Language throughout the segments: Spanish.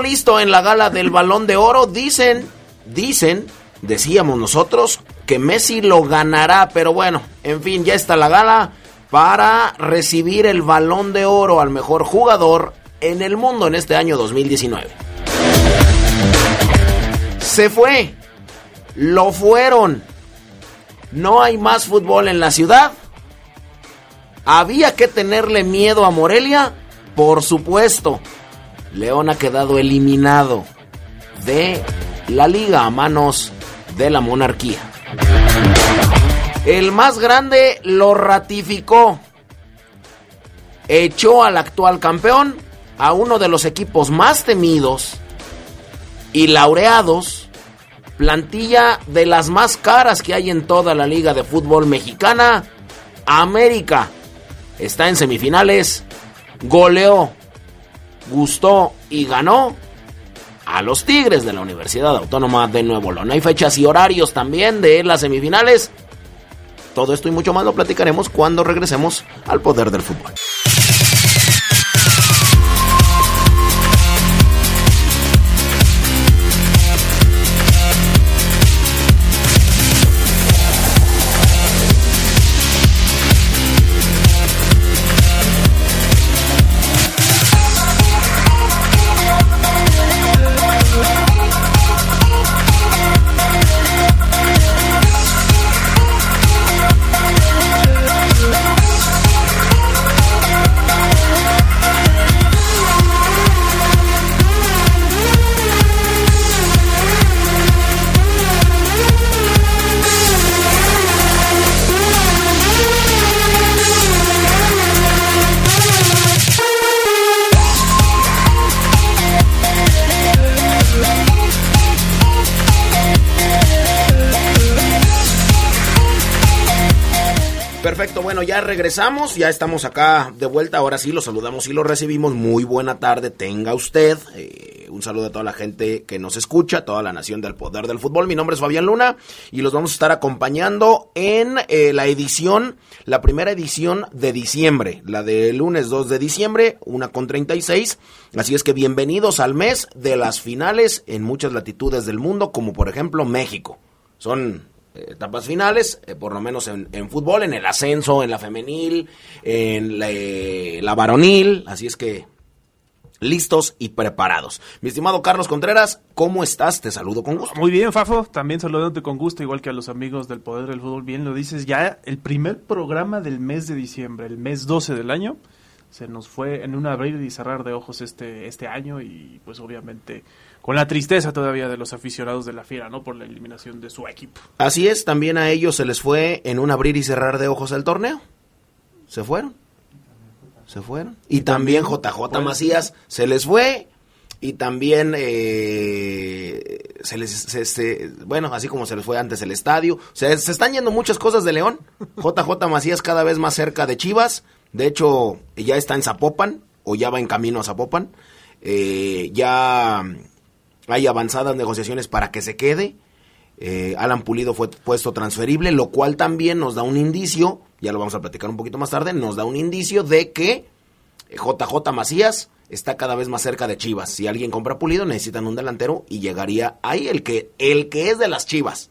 Listo en la gala del balón de oro. Dicen, dicen, decíamos nosotros, que Messi lo ganará. Pero bueno, en fin, ya está la gala para recibir el balón de oro al mejor jugador en el mundo en este año 2019. Se fue. Lo fueron. No hay más fútbol en la ciudad. ¿Había que tenerle miedo a Morelia? Por supuesto. León ha quedado eliminado de la liga a manos de la monarquía. El más grande lo ratificó. Echó al actual campeón, a uno de los equipos más temidos y laureados, plantilla de las más caras que hay en toda la liga de fútbol mexicana, América. Está en semifinales, goleó gustó y ganó a los Tigres de la Universidad Autónoma de Nuevo León. Hay fechas y horarios también de las semifinales. Todo esto y mucho más lo platicaremos cuando regresemos al poder del fútbol. Ya regresamos, ya estamos acá de vuelta, ahora sí lo saludamos y lo recibimos. Muy buena tarde, tenga usted. Eh, un saludo a toda la gente que nos escucha, toda la nación del poder del fútbol. Mi nombre es Fabián Luna y los vamos a estar acompañando en eh, la edición, la primera edición de diciembre, la de lunes 2 de diciembre, una con 36. Así es que bienvenidos al mes de las finales en muchas latitudes del mundo, como por ejemplo México. Son etapas finales, eh, por lo menos en, fútbol, en el ascenso, en la femenil, en la, eh, la, varonil, así es que listos y preparados. Mi estimado Carlos Contreras, ¿cómo estás? Te saludo con gusto. Muy bien, Fafo, también saludándote con gusto, igual que a los amigos del Poder del Fútbol, bien lo dices, ya el primer programa del mes de diciembre, el mes 12 del año, se nos fue en un abrir y cerrar de ojos este, este año y pues obviamente con la tristeza todavía de los aficionados de la Fiera, ¿no? Por la eliminación de su equipo. Así es, también a ellos se les fue en un abrir y cerrar de ojos el torneo. Se fueron. Se fueron. Y, también JJ Macías se les fue. Y también eh, se les, se, se, bueno, así como se les fue antes el estadio. O sea, se están yendo muchas cosas de León. JJ Macías cada vez más cerca de Chivas. De hecho, ya está en Zapopan, o ya va en camino a Zapopan. Eh, ya hay avanzadas negociaciones para que se quede. Eh, Alan Pulido fue puesto transferible, lo cual también nos da un indicio, ya lo vamos a platicar un poquito más tarde, nos da un indicio de que JJ Macías está cada vez más cerca de Chivas. Si alguien compra Pulido, necesitan un delantero y llegaría ahí el que, el que es de las Chivas.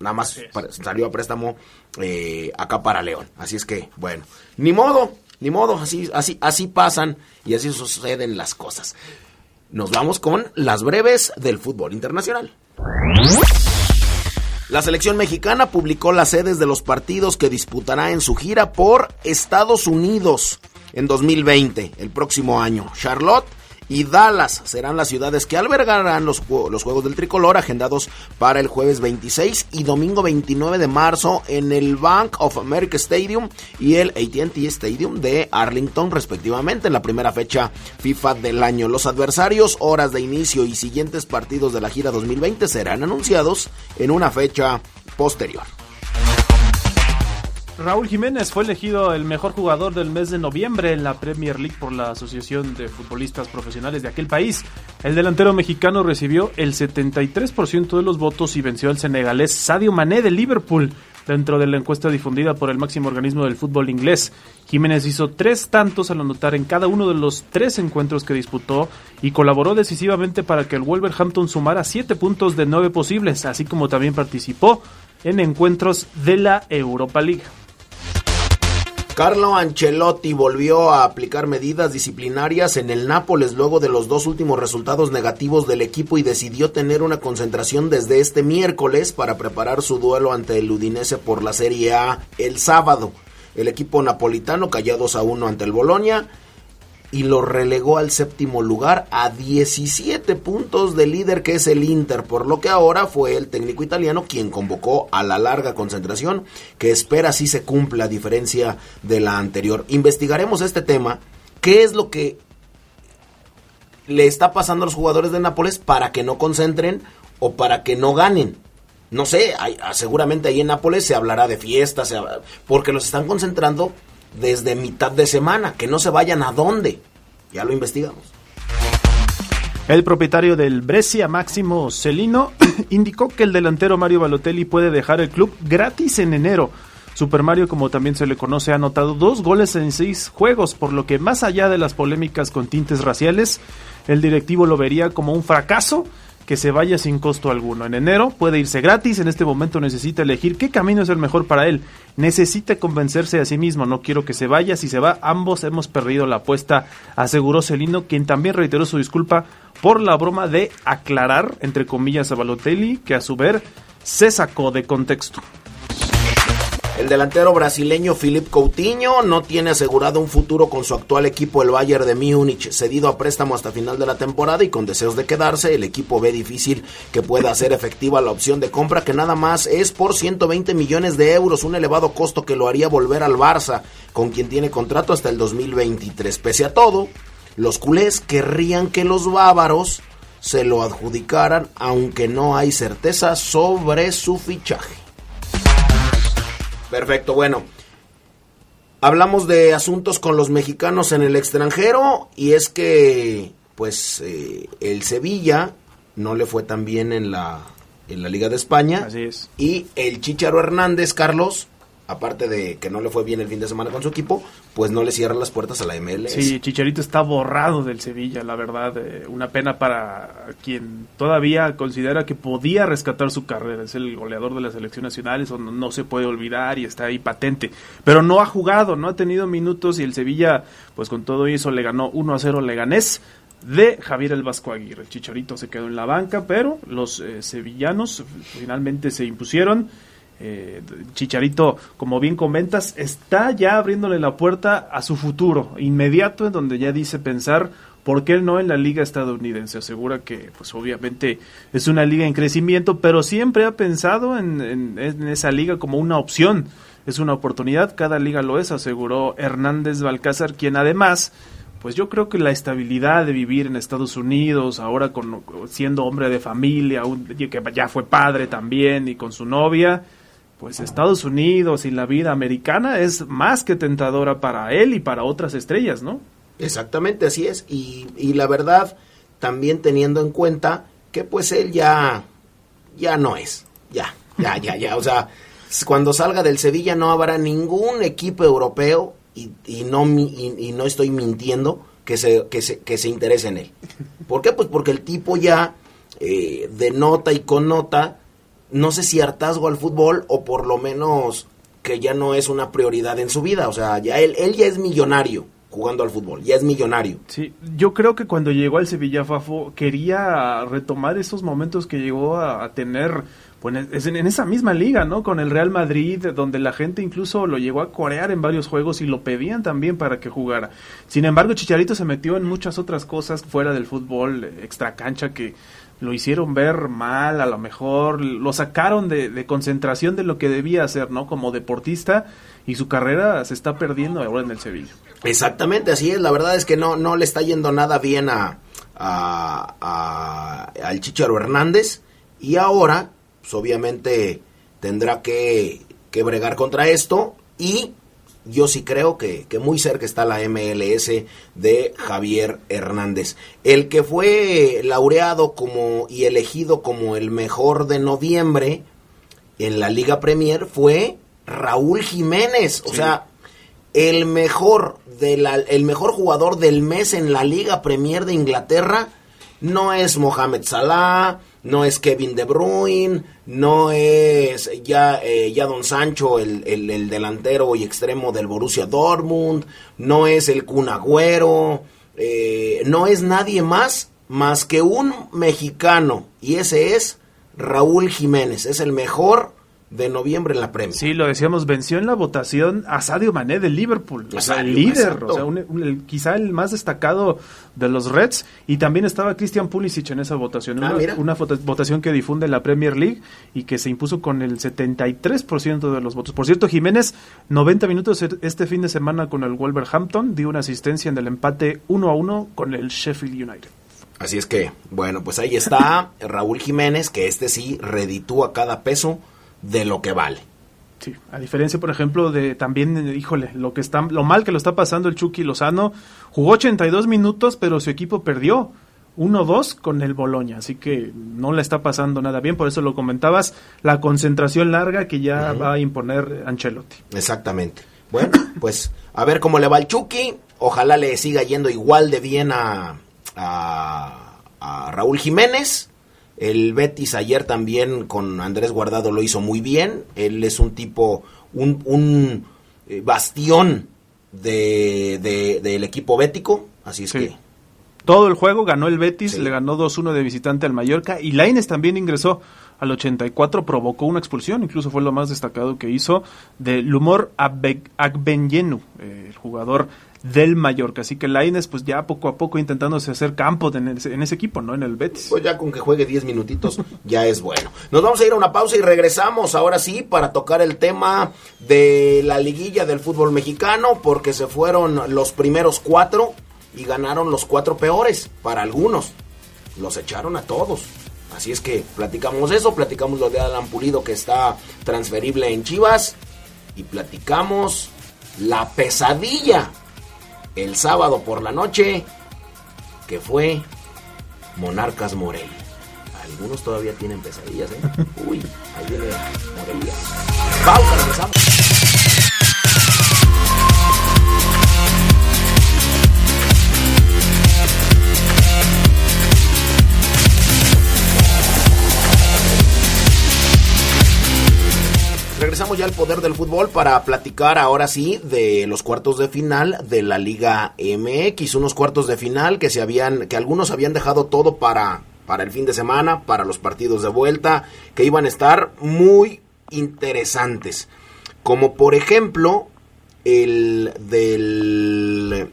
Nada más salió a préstamo eh, acá para León. Así es que, bueno, ni modo, ni modo, así, así, así pasan y así suceden las cosas. Nos vamos con las breves del fútbol internacional. La selección mexicana publicó las sedes de los partidos que disputará en su gira por Estados Unidos en 2020, el próximo año. Charlotte y Dallas serán las ciudades que albergarán los, Juegos del Tricolor agendados para el jueves 26 y domingo 29 de marzo en el Bank of America Stadium y el ATT Stadium de Arlington respectivamente en la primera fecha FIFA del año. Los adversarios, horas de inicio y siguientes partidos de la gira 2020 serán anunciados en una fecha posterior. Raúl Jiménez fue elegido el mejor jugador del mes de noviembre en la Premier League por la Asociación de Futbolistas Profesionales de aquel país. El delantero mexicano recibió el 73% de los votos y venció al senegalés Sadio Mané de Liverpool dentro de la encuesta difundida por el máximo organismo del fútbol inglés. Jiménez hizo tres tantos al anotar en cada uno de los tres encuentros que disputó y colaboró decisivamente para que el Wolverhampton sumara siete puntos de nueve posibles, así como también participó en encuentros de la Europa League. Carlo Ancelotti volvió a aplicar medidas disciplinarias en el Nápoles luego de los dos últimos resultados negativos del equipo y decidió tener una concentración desde este miércoles para preparar su duelo ante el Udinese por la Serie A el sábado. El equipo napolitano cayó 2 a 1 ante el Bolonia y lo relegó al séptimo lugar a 17 puntos del líder que es el Inter, por lo que ahora fue el técnico italiano quien convocó a la larga concentración que espera si se cumpla a diferencia de la anterior. Investigaremos este tema, qué es lo que le está pasando a los jugadores de Nápoles para que no concentren o para que no ganen. No sé, seguramente ahí en Nápoles se hablará de fiestas, porque los están concentrando desde mitad de semana, que no se vayan a dónde. Ya lo investigamos. El propietario del Brescia, Máximo Celino, indicó que el delantero Mario Balotelli puede dejar el club gratis en enero. Super Mario, como también se le conoce, ha anotado dos goles en seis juegos, por lo que más allá de las polémicas con tintes raciales, el directivo lo vería como un fracaso que se vaya sin costo alguno. En enero puede irse gratis, en este momento necesita elegir qué camino es el mejor para él. Necesita convencerse a sí mismo, no quiero que se vaya, si se va, ambos hemos perdido la apuesta, aseguró Celino, quien también reiteró su disculpa por la broma de aclarar, entre comillas, a Balotelli, que a su ver se sacó de contexto. El delantero brasileño Philip Coutinho no tiene asegurado un futuro con su actual equipo el Bayern de Múnich, cedido a préstamo hasta final de la temporada y con deseos de quedarse, el equipo ve difícil que pueda hacer efectiva la opción de compra que nada más es por 120 millones de euros, un elevado costo que lo haría volver al Barça, con quien tiene contrato hasta el 2023. Pese a todo, los culés querrían que los bávaros se lo adjudicaran, aunque no hay certeza sobre su fichaje. Perfecto, bueno. Hablamos de asuntos con los mexicanos en el extranjero y es que pues eh, el Sevilla no le fue tan bien en la en la Liga de España. Así es. Y el Chicharo Hernández, Carlos, aparte de que no le fue bien el fin de semana con su equipo, pues no le cierra las puertas a la MLS. Sí, Chicharito está borrado del Sevilla, la verdad. Eh, una pena para quien todavía considera que podía rescatar su carrera. Es el goleador de la selección nacional, eso no, se puede olvidar y está ahí patente. Pero no ha jugado, no ha tenido minutos y el Sevilla, pues con todo eso le ganó 1 a 0 Leganés de Javier el Vasco Aguirre. El Chicharito se quedó en la banca, pero los eh, sevillanos finalmente se impusieron eh, Chicharito, como bien comentas, está ya abriéndole la puerta a su futuro inmediato, en donde ya dice pensar por qué no en la liga estadounidense. Asegura que, pues obviamente es una liga en crecimiento, pero siempre ha pensado en, esa liga como una opción. Es una oportunidad, cada liga lo es, aseguró Hernández Balcázar, quien además pues yo creo que la estabilidad de vivir en Estados Unidos, ahora con, siendo hombre de familia, que ya fue padre también y con su novia, pues Estados Unidos y la vida americana es más que tentadora para él y para otras estrellas, ¿no? Exactamente, así es. Y, y la verdad, también teniendo en cuenta que pues él ya, ya no es. Ya, ya, ya, ya. O sea, cuando salga del Sevilla no habrá ningún equipo europeo y, no, y, no estoy mintiendo que se, que, se, que se interese en él. ¿Por qué? Pues porque el tipo ya eh, denota y connota, no sé si hartazgo al fútbol o por lo menos que ya no es una prioridad en su vida. O sea, ya él, él ya es millonario jugando al fútbol, ya es millonario. Sí, yo creo que cuando llegó al Sevilla Fafo quería retomar esos momentos que llegó a tener pues en, esa misma liga, ¿no? Con el Real Madrid, donde la gente incluso lo llegó a corear en varios juegos y lo pedían también para que jugara. Sin embargo, Chicharito se metió en muchas otras cosas fuera del fútbol, extra cancha, que lo hicieron ver mal, a lo mejor lo sacaron de, de concentración de lo que debía hacer, ¿no? Como deportista y su carrera se está perdiendo ahora en el Sevilla. Exactamente, así es. La verdad es que no, no le está yendo nada bien a, al Chicharo Hernández y ahora pues, obviamente tendrá que, bregar contra esto y yo sí creo que, muy cerca está la MLS de Javier Hernández. El que fue laureado como y elegido como el mejor de noviembre en la Liga Premier fue Raúl Jiménez. O sea, el mejor, de la, el mejor jugador del mes en la Liga Premier de Inglaterra no es Mohamed Salah, no es Kevin De Bruyne, no es ya, eh, ya Don Sancho, el, el, delantero y extremo del Borussia Dortmund, no es el Kun Agüero, eh, no es nadie más más que un mexicano y ese es Raúl Jiménez, es el mejor de noviembre en la Premier. Sí, lo decíamos, venció en la votación a Sadio Mané de Liverpool, o sea, el líder, o sea, quizá el más destacado de los Reds, y también estaba Christian Pulisic en esa votación, ah, una, votación que difunde la Premier League y que se impuso con el 73% de los votos. Por cierto, Jiménez, 90 minutos e-, este fin de semana con el Wolverhampton, dio una asistencia en el empate 1 a 1 con el Sheffield United. Así es que, bueno, pues ahí está Raúl Jiménez, que este sí reditúa cada peso de lo que vale. Sí, a diferencia, por ejemplo, de también, híjole, lo que está, lo mal que lo está pasando el Chucky Lozano, jugó 82 minutos, pero su equipo perdió 1-2 con el Boloña, así que no le está pasando nada bien, por eso lo comentabas, la concentración larga que ya va a imponer Ancelotti. Exactamente. Bueno, pues a ver cómo le va el Chucky, ojalá le siga yendo igual de bien a, a Raúl Jiménez el Betis ayer también con Andrés Guardado lo hizo muy bien. Él es un tipo, un, un eh, bastión de, del equipo bético. Así es que. Todo el juego ganó el Betis, le ganó 2-1 de visitante al Mallorca y Laines también ingresó al 84, provocó una expulsión, incluso fue lo más destacado que hizo de Lumor Agbenyenu, eh, el jugador del Mallorca. Así que Laines, pues ya poco a poco intentándose hacer campo en ese, equipo, ¿no? En el Betis. Pues ya con que juegue 10 minutitos ya es bueno. Nos vamos a ir a una pausa y regresamos ahora sí para tocar el tema de la liguilla del fútbol mexicano, porque se fueron los primeros cuatro y ganaron los cuatro peores para algunos. Los echaron a todos. Así es que platicamos eso, platicamos lo de Alan Pulido que está transferible en Chivas y platicamos la pesadilla el sábado por la noche, que fue Monarcas Morelia. Algunos todavía tienen pesadillas, ¿eh? Uy, ahí viene Morelia. Pausa, regresamos. Regresamos ya al poder del fútbol para platicar ahora sí de los cuartos de final de la Liga MX, unos cuartos de final que se habían que algunos habían dejado todo para para el fin de semana, para los partidos de vuelta que iban a estar muy interesantes. Como por ejemplo el del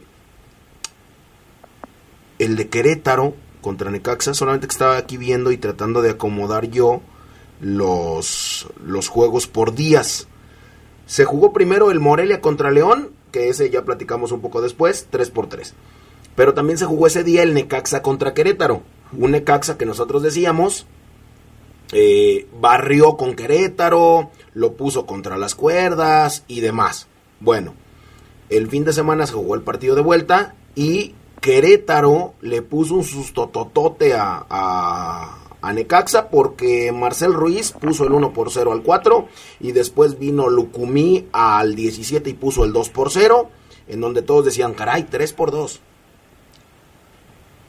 el de Querétaro contra Necaxa, solamente que estaba aquí viendo y tratando de acomodar yo los, los juegos por días. Se jugó primero el Morelia contra León, que ese ya platicamos un poco después, 3 por 3. Pero también se jugó ese día el Necaxa contra Querétaro. Un Necaxa que nosotros decíamos eh, barrió con Querétaro, lo puso contra las cuerdas y demás. Bueno, el fin de semana se jugó el partido de vuelta y Querétaro le puso un sustototote a, a Necaxa porque Marcel Ruiz puso el 1 por 0 al 4 y después vino Lucumí al 17 y puso el 2 por 0 en donde todos decían, caray, 3 por 2.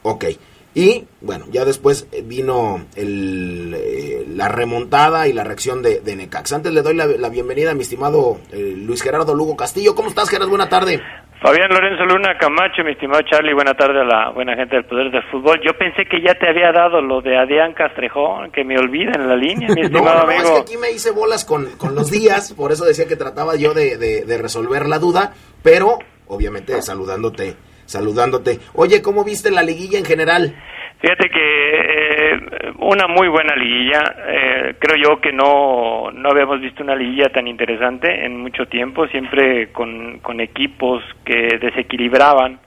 Ok. Y bueno, ya después vino el, eh, la remontada y la reacción de, de Necax. Antes le doy la, la bienvenida a mi estimado eh, Luis Gerardo Lugo Castillo. ¿Cómo estás, Gerardo? Buena tarde. Fabián Lorenzo Luna Camacho, mi estimado Charlie, buena tarde a la buena gente del Poder del Fútbol. Yo pensé que ya te había dado lo de Adrián Castrejón, que me olvida en la línea, mi estimado no, no, amigo. Es que aquí me hice bolas con, con los días, por eso decía que trataba yo de, de, de resolver la duda, pero obviamente saludándote, saludándote. Oye, ¿cómo viste la liguilla en general? Fíjate que eh, una muy buena liguilla. Eh, creo yo que no, no habíamos visto una liguilla tan interesante en mucho tiempo, siempre con, con equipos que desequilibraban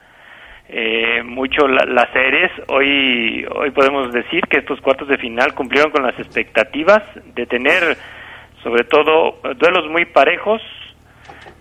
eh, mucho la, las series. Hoy, hoy podemos decir que estos cuartos de final cumplieron con las expectativas de tener, sobre todo, duelos muy parejos,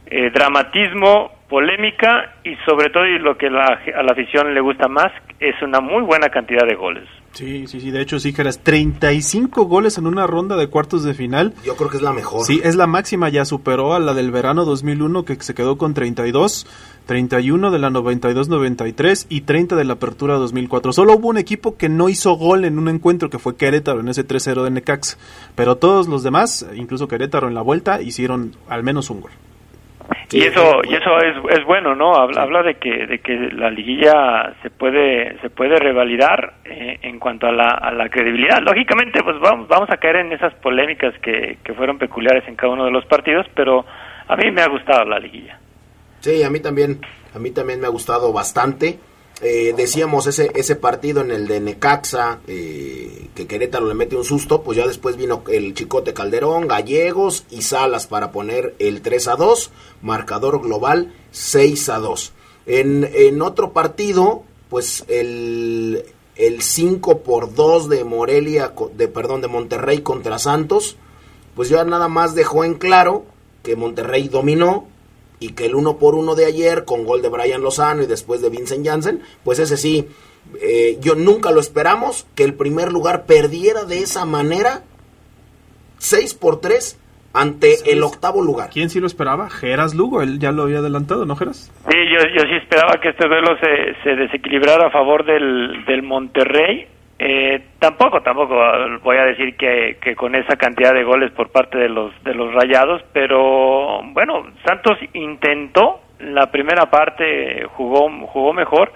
eh, dramatismo, polémica y sobre todo y lo que la, a la afición le gusta más es una muy buena cantidad de goles. Sí, sí, sí, de hecho sí, Geras, 35 goles en una ronda de cuartos de final. Yo creo que es la mejor. Sí, es la máxima, ya superó a la del verano 2001 que se quedó con 32, 31 de la 92-93 y 30 de la apertura 2004. Solo hubo un equipo que no hizo gol en un encuentro que fue Querétaro en ese 3-0 de Necax, pero todos los demás, incluso Querétaro en la vuelta, hicieron al menos un gol. Y eso y eso es, es bueno no habla, habla de que de que la liguilla se puede se puede revalidar eh, en cuanto a la, a la credibilidad. Lógicamente pues vamos vamos a caer en esas polémicas que, que fueron peculiares en cada uno de los partidos pero a mí me ha gustado la liguilla. Sí, a mí también, a mí también me ha gustado bastante. Eh, decíamos ese ese partido en el de Necaxa, eh, que Querétaro le mete un susto, pues ya después vino el Chicote Calderón, Gallegos y Salas para poner el 3 a 2, marcador global 6 a 2. En, en otro partido, pues el, el 5 por 2 de Morelia, de perdón, de Monterrey contra Santos, pues ya nada más dejó en claro que Monterrey dominó y que el uno por uno de ayer con gol de Brian Lozano y después de Vincent Janssen, pues ese sí, eh, yo nunca lo esperamos que el primer lugar perdiera de esa manera 6 por 3 ante el octavo lugar. ¿Quién sí lo esperaba? Geras Lugo, él ya lo había adelantado, ¿no, Geras? Sí, yo, yo sí esperaba que este duelo se, se desequilibrara a favor del, del Monterrey. Eh, tampoco, tampoco voy a decir que, que con esa cantidad de goles por parte de los de los Rayados, pero bueno, Santos intentó la primera parte jugó jugó mejor,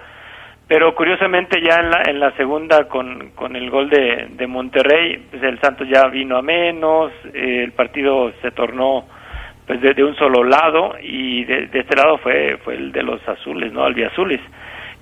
pero curiosamente ya en la, en la segunda con, con el gol de, de Monterrey, pues el Santos ya vino a menos, eh, el partido se tornó pues de, un solo lado y de, este lado fue fue el de los azules, ¿no? Albiazules.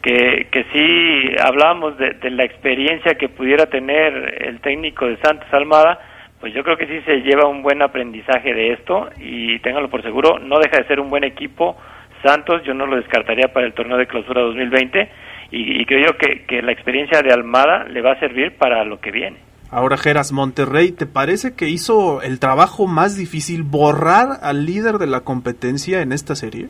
Que, que sí hablábamos de, la experiencia que pudiera tener el técnico de Santos Almada, pues yo creo que sí se lleva un buen aprendizaje de esto y ténganlo por seguro, no deja de ser un buen equipo Santos, yo no lo descartaría para el torneo de clausura 2020 y, y creo yo que, que la experiencia de Almada le va a servir para lo que viene. Ahora, Geras, Monterrey, ¿te parece que hizo el trabajo más difícil borrar al líder de la competencia en esta serie?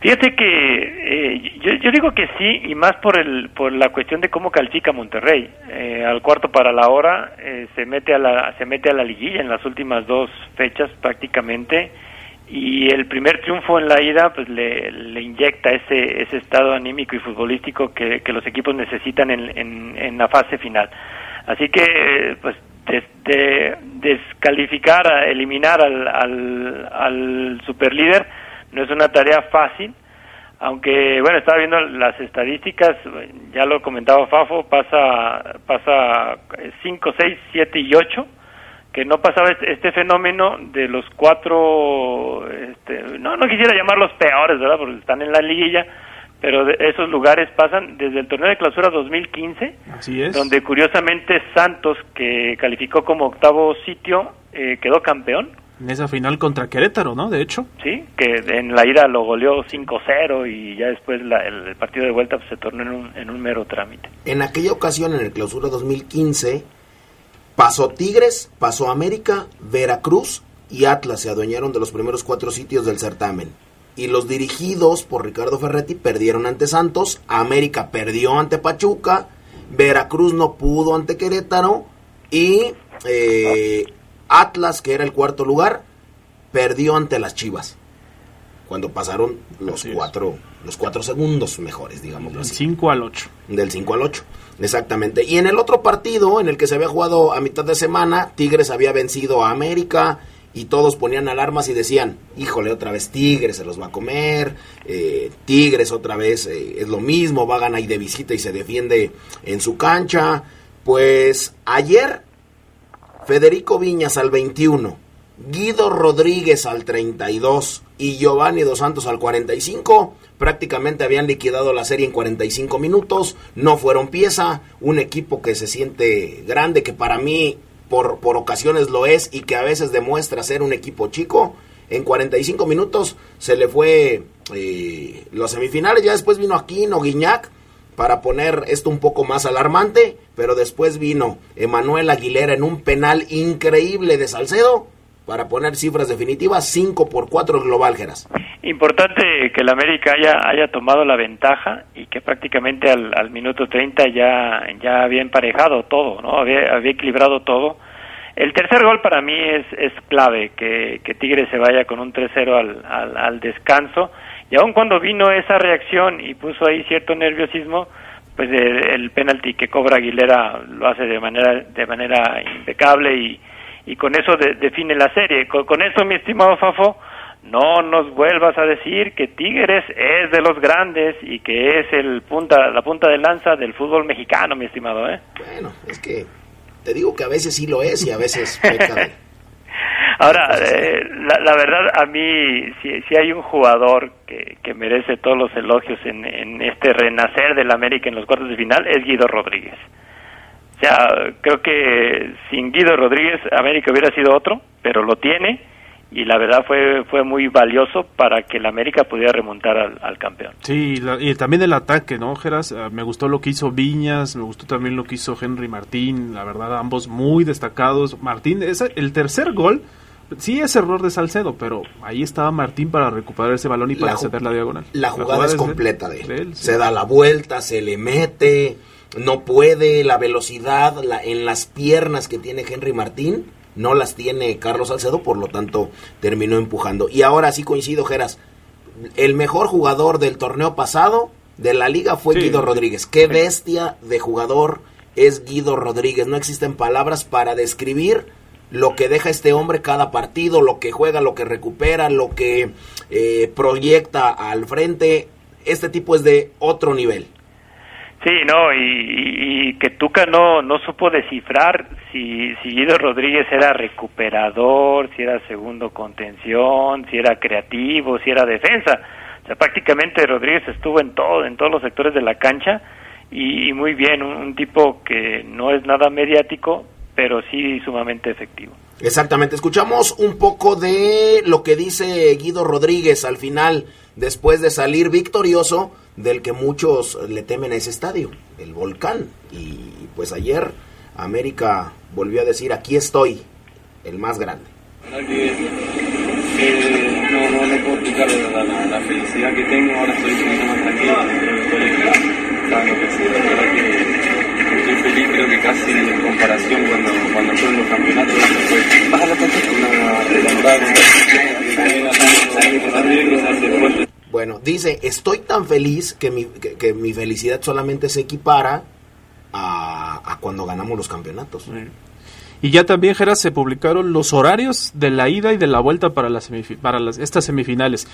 Fíjate que eh, yo, yo, digo que sí y más por el por la cuestión de cómo califica Monterrey. Eh, al cuarto para la hora eh, se mete a la se mete a la liguilla en las últimas dos fechas prácticamente y el primer triunfo en la ida pues le, le inyecta ese ese estado anímico y futbolístico que, que los equipos necesitan en, en, la fase final. Así que pues de, de descalificar eliminar al, al, al superlíder no es una tarea fácil, aunque bueno, estaba viendo las estadísticas, ya lo comentaba Fafo, pasa pasa 5, 6, 7 y 8, que no pasaba este, este fenómeno de los cuatro, este, no, no quisiera llamarlos peores, ¿verdad? Porque están en la liguilla, pero de esos lugares pasan desde el torneo de clausura 2015, Así es. donde curiosamente Santos, que calificó como octavo sitio, eh, quedó campeón en esa final contra Querétaro, ¿no? De hecho. Sí, que en la ida lo goleó 5-0 y ya después la, el, el, partido de vuelta pues, se tornó en un, en un, mero trámite. En aquella ocasión, en el clausura 2015, pasó Tigres, pasó América, Veracruz y Atlas se adueñaron de los primeros cuatro sitios del certamen. Y los dirigidos por Ricardo Ferretti perdieron ante Santos, América perdió ante Pachuca, Veracruz no pudo ante Querétaro y... Eh, Atlas, que era el cuarto lugar, perdió ante las Chivas. cuando pasaron los cuatro, los cuatro segundos mejores, digamos Del 5 al 8. Del 5 al 8, exactamente. Y en el otro partido, en el que se había jugado a mitad de semana, Tigres había vencido a América y todos ponían alarmas y decían, híjole, otra vez Tigres se los va a comer, eh, Tigres otra vez eh, es lo mismo, va a ganar ahí de visita y se defiende en su cancha. Pues ayer, Federico Viñas al 21, Guido Rodríguez al 32 y Giovanni Dos Santos al 45, prácticamente habían liquidado la serie en 45 minutos, no fueron pieza, un equipo que se siente grande, que para mí por, por ocasiones lo es y que a veces demuestra ser un equipo chico. En 45 minutos se le fue eh, los semifinales, ya después vino Aquino, Guiñac, para poner esto un poco más alarmante, pero después vino Emanuel Aguilera en un penal increíble de Salcedo para poner cifras definitivas, 5 por 4 global, Geras. Importante que el América haya, haya tomado la ventaja y que prácticamente al, al minuto 30 ya, ya había emparejado todo, ¿no? Había, equilibrado todo. El tercer gol para mí es, es clave, que, que Tigre se vaya con un 3-0 al, al, al descanso. Y aun cuando vino esa reacción y puso ahí cierto nerviosismo, pues el, el penalti que cobra Aguilera lo hace de manera, de manera impecable y, y con eso de, define la serie. Con, con, eso, mi estimado Fafo, no nos vuelvas a decir que Tigres es de los grandes y que es el punta, la punta de lanza del fútbol mexicano, mi estimado. ¿eh? Bueno, es que te digo que a veces sí lo es y a veces peca de... Ahora, eh, la, la, verdad, a mí, si, si hay un jugador que, que merece todos los elogios en, en este renacer del América en los cuartos de final, es Guido Rodríguez. O sea, creo que sin Guido Rodríguez América hubiera sido otro, pero lo tiene y la verdad fue fue muy valioso para que el América pudiera remontar al, al campeón. Sí, la, y también el ataque, ¿no, Geras? Uh, me gustó lo que hizo Viñas, me gustó también lo que hizo Henry Martín, la verdad, ambos muy destacados. Martín, ese, el tercer gol, sí es error de Salcedo, pero ahí estaba Martín para recuperar ese balón y para la ceder la diagonal. La jugada, la jugada es completa de él. De él sí. Se da la vuelta, se le mete no puede, la velocidad la, en las piernas que tiene Henry Martín, no las tiene Carlos Salcedo, por lo tanto terminó empujando. Y ahora sí coincido, Geras, el mejor jugador del torneo pasado de la liga fue sí. Guido Rodríguez. Qué bestia de jugador es Guido Rodríguez. No existen palabras para describir lo que deja este hombre cada partido, lo que juega, lo que recupera, lo que eh, proyecta al frente. Este tipo es de otro nivel. Sí, no, y, que Tuca no, no supo descifrar si, si Guido Rodríguez era recuperador, si era segundo contención, si era creativo, si era defensa. O sea, prácticamente Rodríguez estuvo en todo, en todos los sectores de la cancha y, muy bien, un tipo que no es nada mediático, pero sí sumamente efectivo. Exactamente, escuchamos un poco de lo que dice Guido Rodríguez al final, después de salir victorioso del que muchos le temen a ese estadio, el volcán. Y pues ayer América volvió a decir, aquí estoy, el más grande. Que, eh, no, no, no, puedo explicar la, la, felicidad que tengo, ahora estoy más tranquilo, dando que sí, la verdad que estoy feliz, creo que casi en comparación cuando, cuando fueron los campeonatos, fue baja la una bueno, dice, estoy tan feliz que mi, que, mi felicidad solamente se equipara a, a, cuando ganamos los campeonatos. Y ya también, Geras, se publicaron los horarios de la ida y de la vuelta para, las para estas semifinales.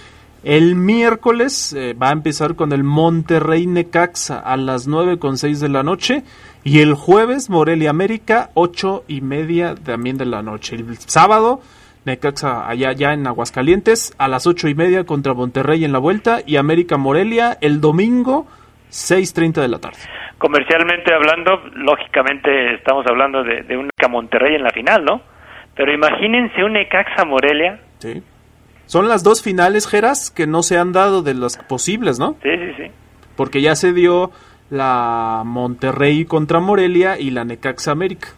El miércoles eh, va a empezar con el Monterrey Necaxa a las nueve con seis de la noche. Y el jueves, Morelia América, ocho y media también de la noche. El sábado, Necaxa allá ya en Aguascalientes a las ocho y media contra Monterrey en la vuelta y América Morelia el domingo 6.30 de la tarde. Comercialmente hablando, lógicamente estamos hablando de, de un Monterrey en la final, ¿no? Pero imagínense un Necaxa Morelia. Sí. Son las dos finales, Geras, que no se han dado de las posibles, ¿no? Sí, sí, sí. Porque ya se dio la Monterrey contra Morelia y la Necaxa América.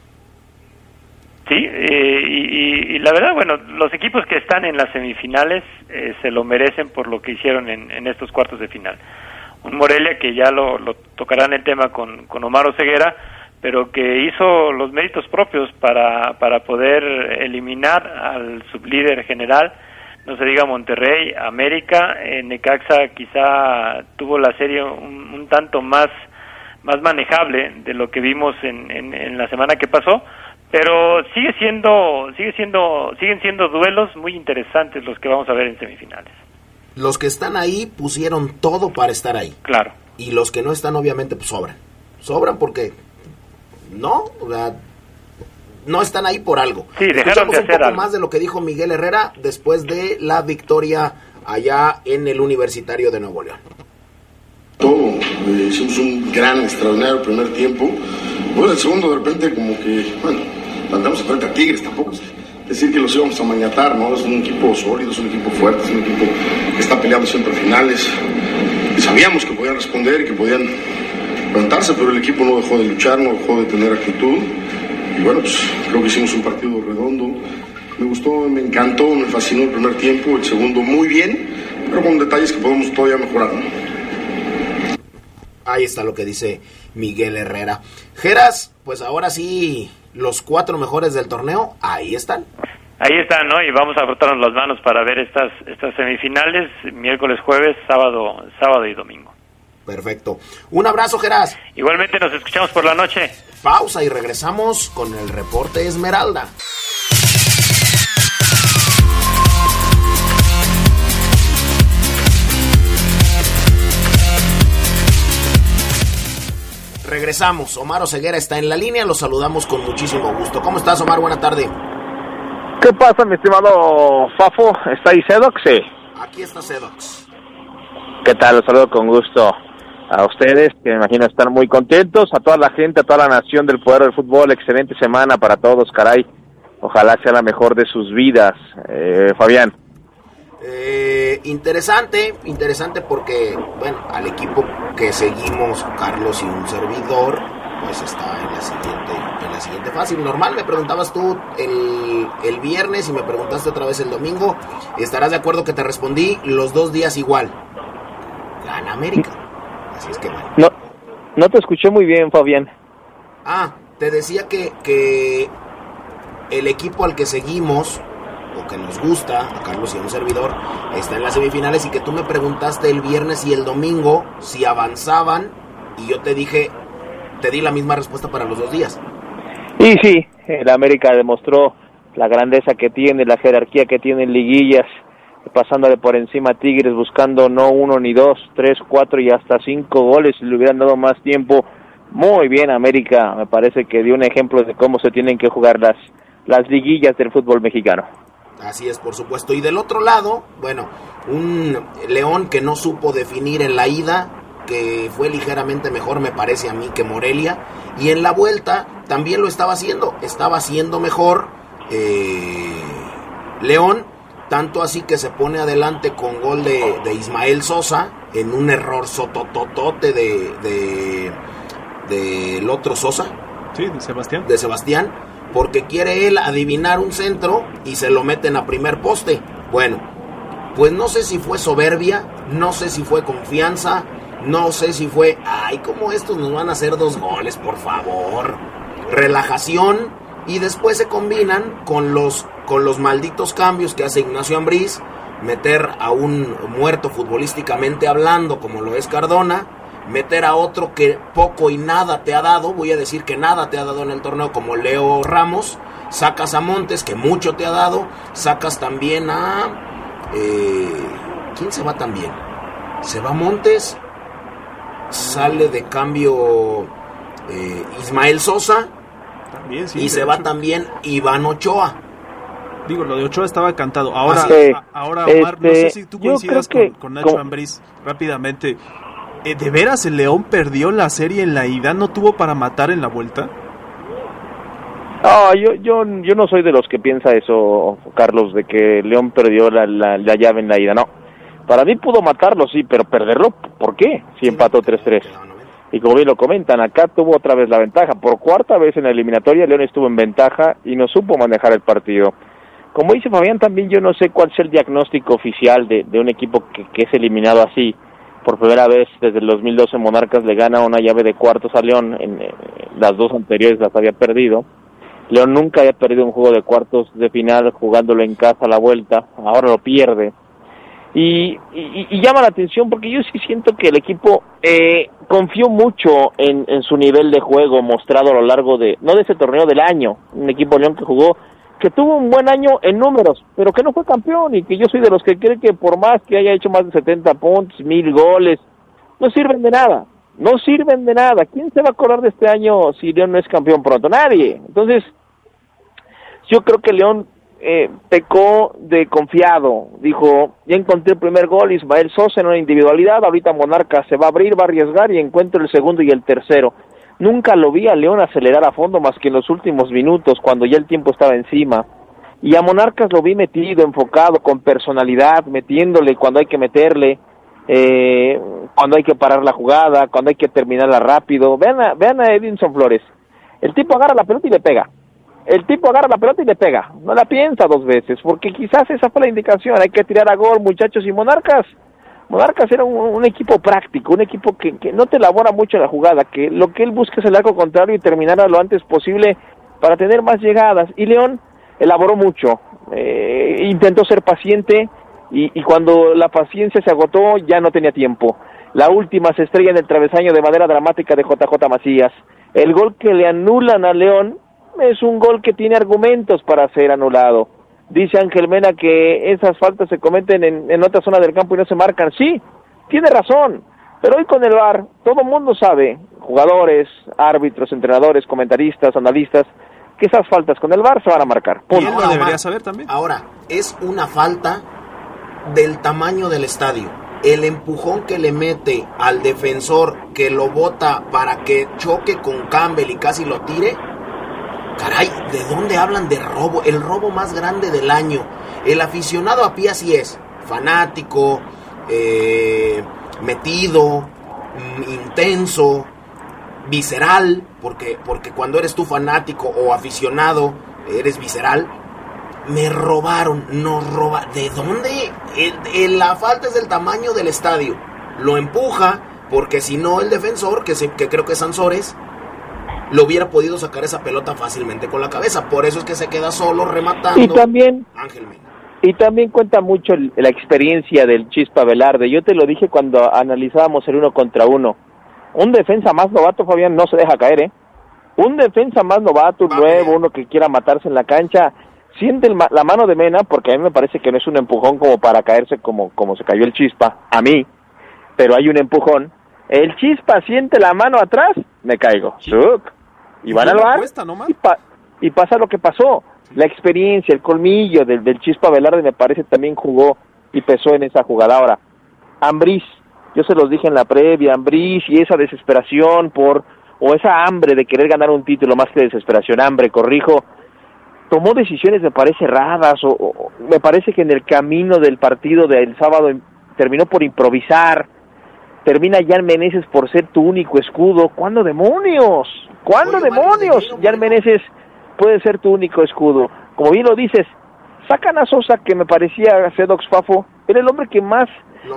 Sí, eh, y, y, la verdad, bueno, los equipos que están en las semifinales eh, se lo merecen por lo que hicieron en, en, estos cuartos de final. Un Morelia que ya lo, lo tocarán el tema con, con Omar Oseguera, pero que hizo los méritos propios para, para poder eliminar al sublíder general, no se diga Monterrey, América, eh, Necaxa quizá tuvo la serie un, tanto más más manejable de lo que vimos en, en, la semana que pasó, pero sigue siendo sigue siendo siguen siendo duelos muy interesantes los que vamos a ver en semifinales. Los que están ahí pusieron todo para estar ahí. Claro. Y los que no están obviamente pues sobran. Sobran porque no, o sea, no están ahí por algo. Sí, dejaron un poco más de lo que dijo Miguel Herrera después de la victoria allá en el Universitario de Nuevo León. Todo, eh, hicimos un gran, extraordinario primer tiempo. Bueno, el segundo de repente como que, bueno, mandamos frente a Tigres, tampoco es decir que los íbamos a mañatar, ¿no? Es un equipo sólido, es un equipo fuerte, es un equipo que está peleando siempre finales. Y sabíamos que podían responder y que podían levantarse, pero el equipo no dejó de luchar, no dejó de tener actitud. Y bueno, pues creo que hicimos un partido redondo. Me gustó, me encantó, me fascinó el primer tiempo, el segundo muy bien, pero con detalles que podemos todavía mejorar. Ahí está lo que dice Miguel Herrera. Geras, pues ahora sí, los cuatro mejores del torneo, ahí están. Ahí están, ¿no? Y vamos a frotarnos las manos para ver estas, estas semifinales, miércoles, jueves, sábado, sábado y domingo. Perfecto. Un abrazo, Geras. Igualmente nos escuchamos por la noche. Pausa y regresamos con el reporte Esmeralda. Regresamos. Omar Oseguera está en la línea. Los saludamos con muchísimo gusto. ¿Cómo estás, Omar? Buena tarde. ¿Qué pasa, mi estimado Fafo? ¿Está ahí Sedox? Sí. Aquí está Sedox. ¿Qué tal? Los saludo con gusto a ustedes, que me imagino están muy contentos, a toda la gente, a toda la nación del poder del fútbol, excelente semana para todos, caray. Ojalá sea la mejor de sus vidas. Eh, Fabián. Eh, interesante, interesante porque, bueno, al equipo que seguimos, Carlos y un servidor, pues está en la siguiente, en la siguiente fase. Normal, me preguntabas tú el, el viernes y me preguntaste otra vez el domingo. ¿Estarás de acuerdo que te respondí los dos días igual? Gana América. No, no te escuché muy bien, Fabián. Ah, te decía que, que el equipo al que seguimos, que nos gusta, Carlos y a un servidor, está en las semifinales y que tú me preguntaste el viernes y el domingo si avanzaban y yo te dije, te di la misma respuesta para los dos días. Y sí, el América demostró la grandeza que tiene, la jerarquía que tiene en liguillas pasándole por encima a Tigres, buscando no uno ni dos, tres, cuatro y hasta cinco goles, si le hubieran dado más tiempo. Muy bien, América, me parece que dio un ejemplo de cómo se tienen que jugar las, las liguillas del fútbol mexicano. Así es, por supuesto. Y del otro lado, bueno, un León que no supo definir en la ida, que fue ligeramente mejor, me parece a mí, que Morelia. Y en la vuelta también lo estaba haciendo, estaba haciendo mejor eh, León tanto así que se pone adelante con gol de, Ismael Sosa en un error sotototote de, de del otro Sosa. Sí, de Sebastián. De Sebastián, porque quiere él adivinar un centro y se lo meten a primer poste. Bueno, pues no sé si fue soberbia, no sé si fue confianza, no sé si fue, ay, como estos nos van a hacer dos goles, por favor. Relajación y después se combinan con los con los malditos cambios que hace Ignacio Ambriz, meter a un muerto futbolísticamente hablando como lo es Cardona, meter a otro que poco y nada te ha dado, voy a decir que nada te ha dado en el torneo como Leo Ramos, sacas a Montes que mucho te ha dado, sacas también a... Eh, ¿Quién se va también? Se va Montes, sale de cambio eh, Ismael Sosa y se va también Iván Ochoa. Digo, lo de Ochoa estaba cantado. Ahora, ahora Omar, no sé este, si tú coincidas con, Nacho Ambriz rápidamente. Eh, ¿De veras el León perdió la serie en la ida? ¿No tuvo para matar en la vuelta? No, yo, yo, yo no soy de los que piensa eso, Carlos, de que León perdió la, la, llave en la ida. No, para mí pudo matarlo, sí, pero perderlo, ¿por qué? Si empató 3-3. Y como bien lo comentan, acá tuvo otra vez la ventaja. Por cuarta vez en la eliminatoria, León estuvo en ventaja y no supo manejar el partido. Como dice Fabián, también yo no sé cuál es el diagnóstico oficial de, un equipo que, es eliminado así. Por primera vez desde el 2012 Monarcas le gana una llave de cuartos a León, en, las dos anteriores las había perdido. León nunca había perdido un juego de cuartos de final jugándolo en casa a la vuelta, ahora lo pierde. Y, y, llama la atención porque yo sí siento que el equipo eh, confió mucho en, en, su nivel de juego mostrado a lo largo de, no de ese torneo del año, un equipo León que jugó, que tuvo un buen año en números, pero que no fue campeón y que yo soy de los que cree que por más que haya hecho más de 70 puntos, mil goles, no sirven de nada, no sirven de nada. ¿Quién se va a acordar de este año si León no es campeón pronto? Nadie. Entonces, yo creo que León eh, pecó de confiado. Dijo, ya encontré el primer gol, Ismael Sosa en una individualidad, ahorita Monarca se va a abrir, va a arriesgar y encuentro el segundo y el tercero. Nunca lo vi a León acelerar a fondo más que en los últimos minutos, cuando ya el tiempo estaba encima. Y a Monarcas lo vi metido, enfocado, con personalidad, metiéndole cuando hay que meterle, eh, cuando hay que parar la jugada, cuando hay que terminarla rápido. Vean a, vean a Edinson Flores. El tipo agarra la pelota y le pega el tipo agarra la pelota y le pega, no la piensa dos veces, porque quizás esa fue la indicación, hay que tirar a gol muchachos y Monarcas. Monarcas era un, equipo práctico, un equipo que, no te elabora mucho la jugada, que lo que él busca es el arco contrario y terminar lo antes posible para tener más llegadas. Y León elaboró mucho, eh, intentó ser paciente y, y cuando la paciencia se agotó ya no tenía tiempo. La última se estrella en el travesaño de manera dramática de JJ Macías. El gol que le anulan a León es un gol que tiene argumentos para ser anulado. Dice Ángel Mena que esas faltas se cometen en, en otra zona del campo y no se marcan. Sí, tiene razón, pero hoy con el VAR todo el mundo sabe, jugadores, árbitros, entrenadores, comentaristas, analistas, que esas faltas con el VAR se van a marcar. Punto. lo debería saber también. Ahora, es una falta del tamaño del estadio. El empujón que le mete al defensor que lo bota para que choque con Campbell y casi lo tire, Caray, ¿de dónde hablan de robo? El robo más grande del año. El aficionado a pie así es. Fanático, eh, metido, mm, intenso, visceral, porque, porque cuando eres tú fanático o aficionado, eres visceral. Me robaron, nos roba. ¿De dónde? la falta es del tamaño del estadio. Lo empuja, porque si no el defensor, que, que creo que es Sansores, lo hubiera podido sacar esa pelota fácilmente con la cabeza. Por eso es que se queda solo rematando. Y también, Y también cuenta mucho la experiencia del Chispa Velarde. Yo te lo dije cuando analizábamos el uno contra uno. Un defensa más novato, Fabián, no se deja caer, ¿eh? Un defensa más novato, nuevo, uno que quiera matarse en la cancha, siente la mano de Mena, porque a mí me parece que no es un empujón como para caerse como, como se cayó el Chispa, a mí, pero hay un empujón. El Chispa siente la mano atrás, me caigo y van al bar y, pasa lo que pasó. La experiencia, el colmillo del, del Chispa Velarde me parece también jugó y pesó en esa jugada. Ahora, Ambriz, yo se los dije en la previa, Ambriz y esa desesperación por, o esa hambre de querer ganar un título más que desesperación, hambre, corrijo, tomó decisiones me parece erradas o, me parece que en el camino del partido del sábado terminó por improvisar, termina Jan Meneses por ser tu único escudo. ¿Cuándo demonios? ¿Cuándo demonios? Jan Meneses puede ser tu único escudo. Como bien lo dices, sacan a Sosa, que me parecía Sedox Fafo, era el hombre que más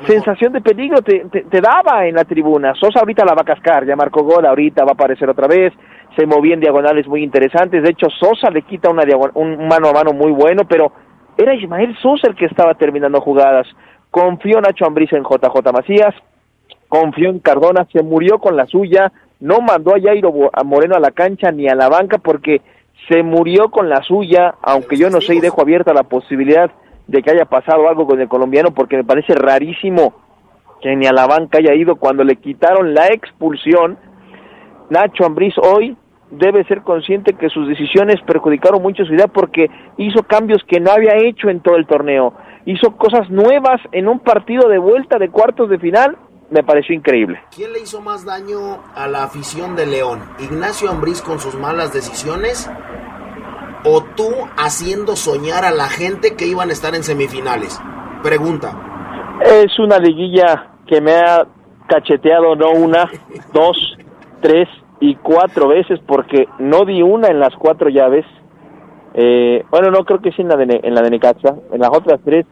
sensación de peligro te, te, daba en la tribuna. Sosa ahorita la va a cascar, ya marcó gol, ahorita va a aparecer otra vez, se movía en diagonales muy interesantes, de hecho Sosa le quita una un mano a mano muy bueno, pero era Ismael Sosa el que estaba terminando jugadas. Confió Nacho Ambriz en JJ Macías, confió en Cardona, se murió con la suya, no mandó a Jairo Moreno a la cancha ni a la banca porque se murió con la suya, aunque yo no sé y dejo abierta la posibilidad de que haya pasado algo con el colombiano porque me parece rarísimo que ni a la banca haya ido cuando le quitaron la expulsión. Nacho Ambriz hoy debe ser consciente que sus decisiones perjudicaron mucho su idea porque hizo cambios que no había hecho en todo el torneo. Hizo cosas nuevas en un partido de vuelta de cuartos de final me pareció increíble. ¿Quién le hizo más daño a la afición de León? ¿Ignacio Ambriz con sus malas decisiones? ¿O tú haciendo soñar a la gente que iban a estar en semifinales? Pregunta. Es una liguilla que me ha cacheteado no una, dos, tres y cuatro veces porque no di una en las cuatro llaves. Eh, bueno, no creo que sí en la de, en la de Necaxa. En las otras tres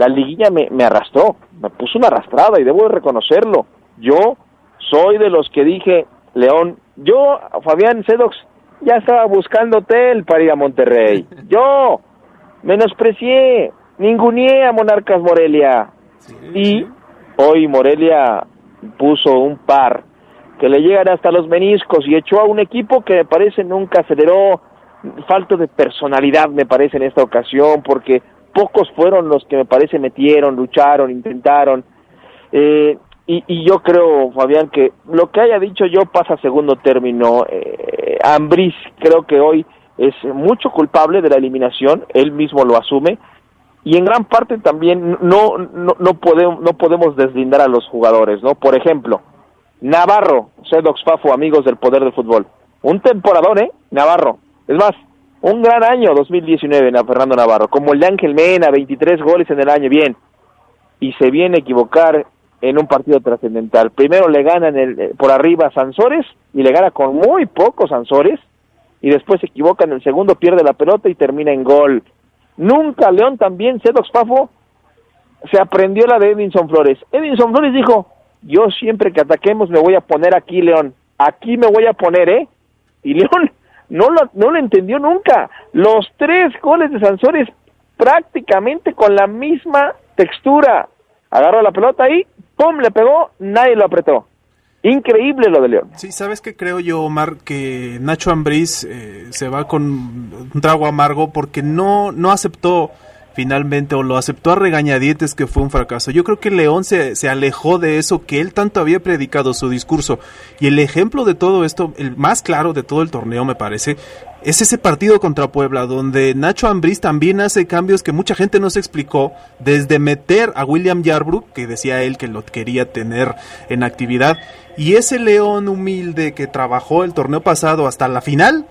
la liguilla me, me arrastró, me puso una arrastrada y debo de reconocerlo. Yo soy de los que dije, León, yo, Fabián Sedox, ya estaba buscando hotel para ir a Monterrey. Yo menosprecié, ninguneé a Monarcas Morelia. y hoy Morelia puso un par que le llegan hasta los meniscos y echó a un equipo que me parece nunca aceleró, falta de personalidad me parece en esta ocasión, porque pocos fueron los que me parece metieron, lucharon, intentaron. Eh, y, yo creo, Fabián, que lo que haya dicho yo pasa a segundo término. Eh, Ambris creo que hoy es mucho culpable de la eliminación, él mismo lo asume, y en gran parte también no, no, no, podemos, no podemos deslindar a los jugadores, ¿no? Por ejemplo, Navarro, Sedox Fafo, amigos del poder del fútbol. Un temporador, ¿eh? Navarro. Es más, un gran año 2019, Fernando Navarro, como el de Ángel Mena, 23 goles en el año, bien. Y se viene a equivocar en un partido trascendental. Primero le gana el, eh, por arriba a Sansores y le gana con muy pocos Sansores y después se equivoca en el segundo, pierde la pelota y termina en gol. Nunca León también, Sedox Fafo, se aprendió la de Edinson Flores. Edinson Flores dijo, yo siempre que ataquemos me voy a poner aquí, León. Aquí me voy a poner, ¿eh? Y León no lo, no lo entendió nunca. Los tres goles de Sansores prácticamente con la misma textura. Agarró la pelota ahí, ¡pum! Le pegó, nadie lo apretó. Increíble lo de León. Sí, ¿sabes qué creo yo, Omar? Que Nacho Ambriz eh, se va con un trago amargo porque no, no aceptó finalmente o lo aceptó a regañadientes que fue un fracaso. Yo creo que León se, se, alejó de eso que él tanto había predicado su discurso. Y el ejemplo de todo esto, el más claro de todo el torneo me parece, es ese partido contra Puebla, donde Nacho Ambriz también hace cambios que mucha gente no se explicó, desde meter a William Yarbrough, que decía él que lo quería tener en actividad, y ese León humilde que trabajó el torneo pasado hasta la final,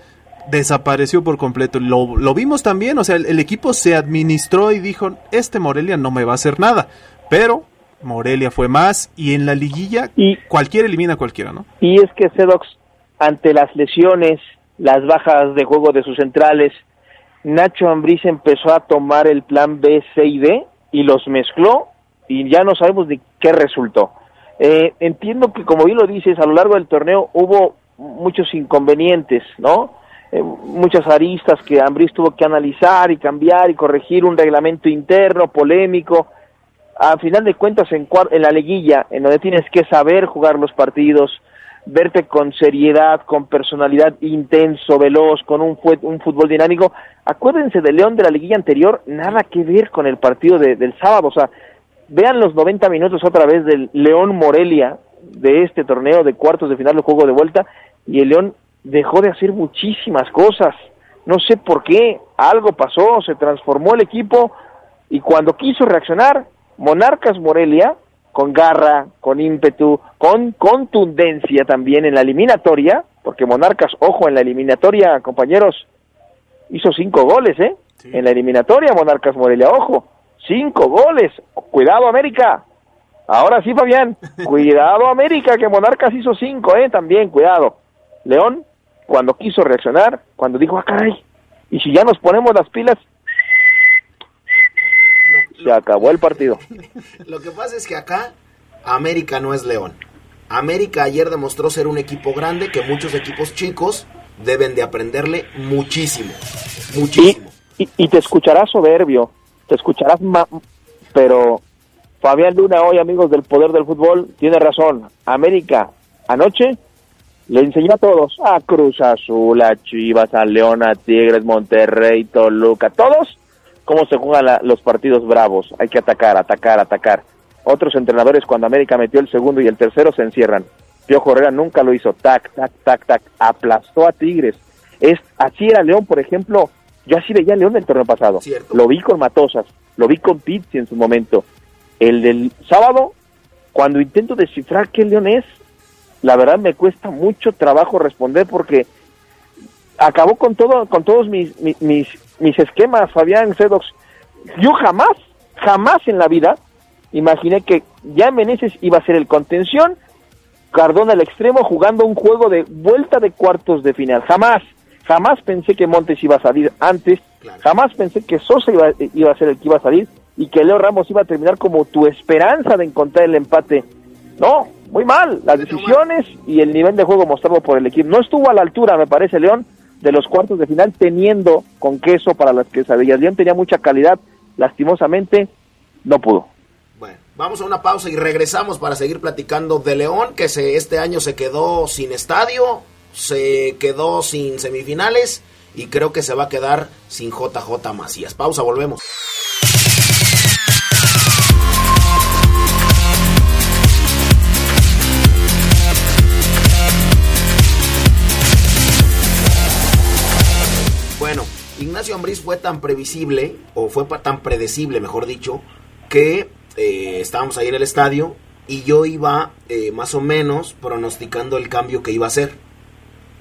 desapareció por completo. Lo, lo vimos también, o sea, el, equipo se administró y dijo, este Morelia no me va a hacer nada, pero Morelia fue más y en la liguilla y, cualquiera elimina a cualquiera, ¿no? Y es que Sedox, ante las lesiones, las bajas de juego de sus centrales, Nacho Ambriz empezó a tomar el plan B, C y D y los mezcló y ya no sabemos ni qué resultó. Eh, entiendo que, como bien lo dices, a lo largo del torneo hubo muchos inconvenientes, ¿no? Eh, muchas aristas que Ambriz tuvo que analizar y cambiar y corregir un reglamento interno polémico. A final de cuentas, en, en la liguilla, en donde tienes que saber jugar los partidos, verte con seriedad, con personalidad intenso, veloz, con un, un fútbol dinámico. Acuérdense de León de la liguilla anterior, nada que ver con el partido del sábado. O sea, vean los 90 minutos otra vez del León Morelia de este torneo de cuartos de final del juego de vuelta y el León dejó de hacer muchísimas cosas. No sé por qué, algo pasó, se transformó el equipo y cuando quiso reaccionar, Monarcas Morelia, con garra, con ímpetu, con contundencia también en la eliminatoria, porque Monarcas, ojo, en la eliminatoria, compañeros, hizo cinco goles, ¿eh? En la eliminatoria, Monarcas Morelia, ojo, cinco goles. Cuidado, América. Ahora sí, Fabián. Cuidado, América, que Monarcas hizo cinco, ¿eh? También, cuidado. León cuando quiso reaccionar, cuando dijo, ah, caray, y si ya nos ponemos las pilas, se acabó el partido. Lo que pasa es que acá América no es León. América ayer demostró ser un equipo grande que muchos equipos chicos deben de aprenderle muchísimo. Muchísimo. Y, y, te escucharás soberbio, te escucharás, pero Fabián Luna hoy, amigos del poder del fútbol, tiene razón. América anoche le enseñó a todos, a Cruz Azul, a Chivas, a León, a Tigres, Monterrey, Toluca, todos, cómo se juegan los partidos bravos. Hay que atacar, atacar, atacar. Otros entrenadores cuando América metió el segundo y el tercero se encierran. Piojo Herrera nunca lo hizo, tac, tac, tac, tac, aplastó a Tigres. Es, así era León, por ejemplo, yo así veía a León del torneo pasado. Lo vi con Matosas, lo vi con Pizzi en su momento. El del sábado, cuando intento descifrar qué León es, la verdad me cuesta mucho trabajo responder porque acabó con todo con todos mis mis, mis, esquemas Fabián Sedox yo jamás jamás en la vida imaginé que ya Meneses iba a ser el contención Cardona el extremo jugando un juego de vuelta de cuartos de final. Jamás jamás pensé que Montes iba a salir antes. Jamás pensé que Sosa iba, iba a ser el que iba a salir y que Leo Ramos iba a terminar como tu esperanza de encontrar el empate. No muy mal. Las decisiones y el nivel de juego mostrado por el equipo. No estuvo a la altura, me parece, León, de los cuartos de final teniendo con queso para las quesadillas. León tenía mucha calidad, lastimosamente no pudo. Bueno, vamos a una pausa y regresamos para seguir platicando de León, que se, este año se quedó sin estadio, se quedó sin semifinales y creo que se va a quedar sin JJ Macías. Pausa, volvemos. Ignacio Ambriz fue tan previsible, o fue tan predecible, mejor dicho, que eh, estábamos ahí en el estadio y yo iba eh, más o menos pronosticando el cambio que iba a hacer.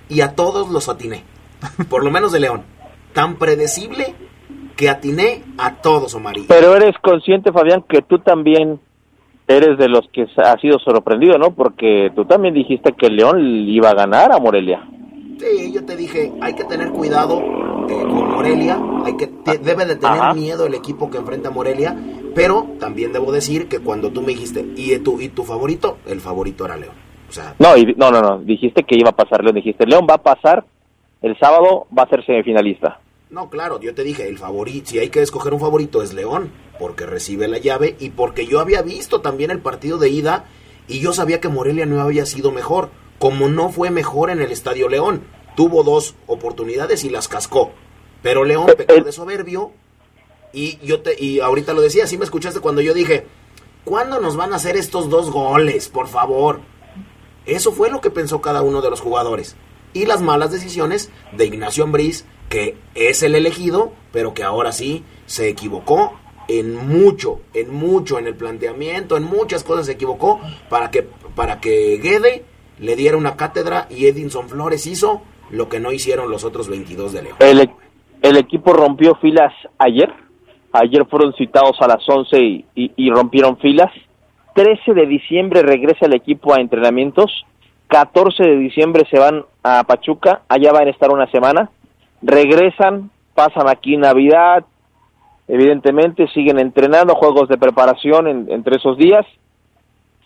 Y a todos los atiné, por lo menos de León. Tan predecible que atiné a todos, Omar. Pero eres consciente, Fabián, que tú también eres de los que ha sido sorprendido, ¿no? Porque tú también dijiste que León iba a ganar a Morelia. Sí, yo te dije, hay que tener cuidado eh, con Morelia, hay que debe de tener miedo el equipo que enfrenta a Morelia, pero también debo decir que cuando tú me dijiste, ¿y tu, y tu favorito? El favorito era León. O sea, no, no, no, no, dijiste que iba a pasar León, dijiste, León va a pasar, el sábado va a ser semifinalista. No, claro, yo te dije, el favorito, si hay que escoger un favorito es León, porque recibe la llave y porque yo había visto también el partido de ida y yo sabía que Morelia no había sido mejor como no fue mejor en el Estadio León. Tuvo dos oportunidades y las cascó. Pero León pecó de soberbio y yo te y ahorita lo decía, sí me escuchaste cuando yo dije, ¿cuándo nos van a hacer estos dos goles, por favor? Eso fue lo que pensó cada uno de los jugadores. Y las malas decisiones de Ignacio Ambriz, que es el elegido, pero que ahora sí se equivocó en mucho, en mucho, en el planteamiento, en muchas cosas se equivocó para que, para que Guede le diera una cátedra y Edinson Flores hizo lo que no hicieron los otros 22 de León. El, el equipo rompió filas ayer. Ayer fueron citados a las 11 y, y, rompieron filas. 13 de diciembre regresa el equipo a entrenamientos. 14 de diciembre se van a Pachuca. Allá van a estar una semana. Regresan, pasan aquí Navidad. Evidentemente siguen entrenando juegos de preparación entre esos días.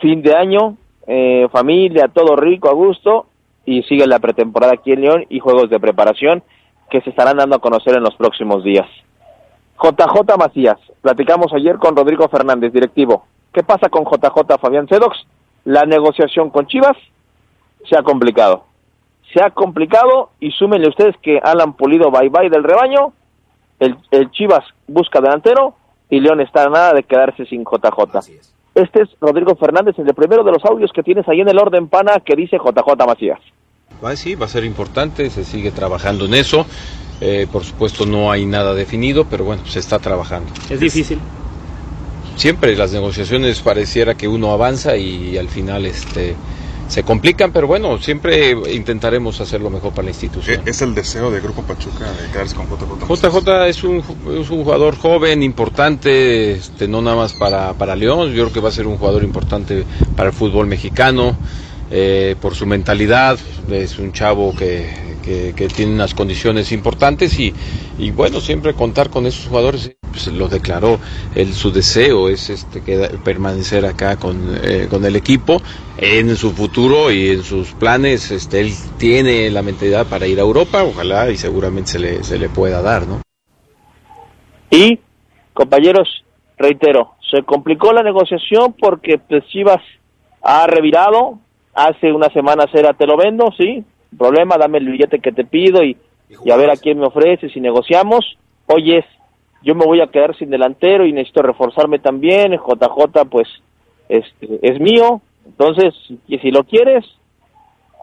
Fin de año, eh, familia, todo rico, a gusto, y sigue la pretemporada aquí en León y juegos de preparación que se estarán dando a conocer en los próximos días. JJ Macías, platicamos ayer con Rodrigo Fernández, directivo. ¿Qué pasa con JJ Fabián Sedox? La negociación con Chivas se ha complicado. Se ha complicado y súmenle ustedes que Alan Pulido bye bye del rebaño, el, el Chivas busca delantero y León está nada de quedarse sin JJ. Este es Rodrigo Fernández, el primero de los audios que tienes ahí en el orden pana que dice JJ Macías. Va, sí, va a ser importante, se sigue trabajando en eso. Eh, por supuesto no hay nada definido, pero bueno, se está trabajando. ¿Es difícil? Siempre las negociaciones pareciera que uno avanza y, al final este se complican, pero bueno, siempre intentaremos hacer lo mejor para la institución. ¿Es el deseo del Grupo Pachuca de quedarse con JJ? JJ es un, es un jugador joven, importante, este, no nada más para, para León, yo creo que va a ser un jugador importante para el fútbol mexicano, eh, por su mentalidad, es un chavo que, que, tiene unas condiciones importantes y, y, bueno, siempre contar con esos jugadores, pues lo declaró, él, su deseo es este, permanecer acá con, eh, con el equipo en su futuro y en sus planes, este, él tiene la mentalidad para ir a Europa, ojalá y seguramente se le, se le pueda dar, ¿no? Y, compañeros, reitero, se complicó la negociación porque Chivas ha revirado, hace una semana era te lo vendo, sí, problema, dame el billete que te pido y, y a ver a quién me ofreces y negociamos. Hoy es, yo me voy a quedar sin delantero y necesito reforzarme también, JJ pues este, es mío, entonces y si lo quieres,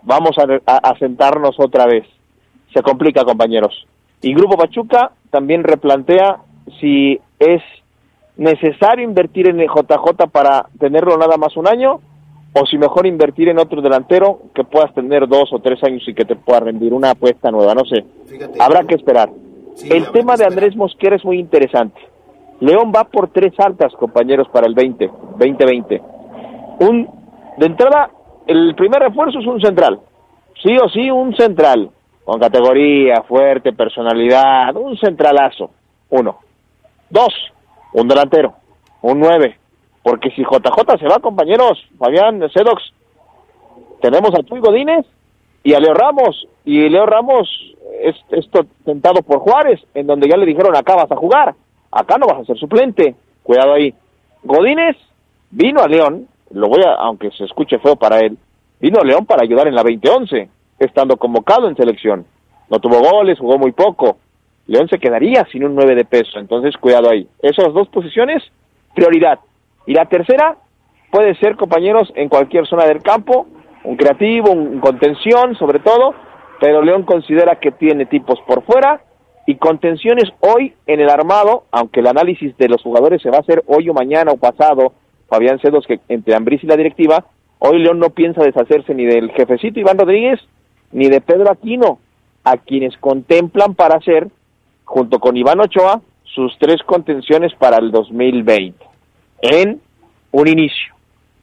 vamos a, a, sentarnos otra vez. Se complica, compañeros. Y Grupo Pachuca también replantea si es necesario invertir en el JJ para tenerlo nada más un año o si mejor invertir en otro delantero que puedas tener dos o tres años y que te pueda rendir una apuesta nueva, no sé. habrá que esperar. el tema de Andrés Mosquera es muy interesante. León va por tres altas, compañeros, para el 20, 2020. Un, de entrada, el primer refuerzo es un central. Sí o sí, un central. Con categoría, fuerte, personalidad, un centralazo. Uno. Dos, un delantero. Un nueve. Porque si JJ se va, compañeros, Fabián, Sedox, tenemos a Tuy Godínez y a Leo Ramos. Y Leo Ramos es, esto tentado por Juárez, en donde ya le dijeron acá vas a jugar, acá no vas a ser suplente, cuidado ahí. Godínez vino a León, lo voy a, aunque se escuche feo para él, vino a León para ayudar en la 2011, estando convocado en selección. No tuvo goles, jugó muy poco. León se quedaría sin un 9 de peso, entonces cuidado ahí. Esas dos posiciones, prioridad. Y la tercera puede ser, compañeros, en cualquier zona del campo, un creativo, un contención, sobre todo, pero León considera que tiene tipos por fuera y contenciones hoy en el armado, aunque el análisis de los jugadores se va a hacer hoy o mañana o pasado, Fabián Cedos, que entre Ambriz y la directiva, hoy León no piensa deshacerse ni del jefecito Iván Rodríguez, ni de Pedro Aquino, a quienes contemplan para hacer, junto con Iván Ochoa, sus tres contenciones para el 2020, en un inicio.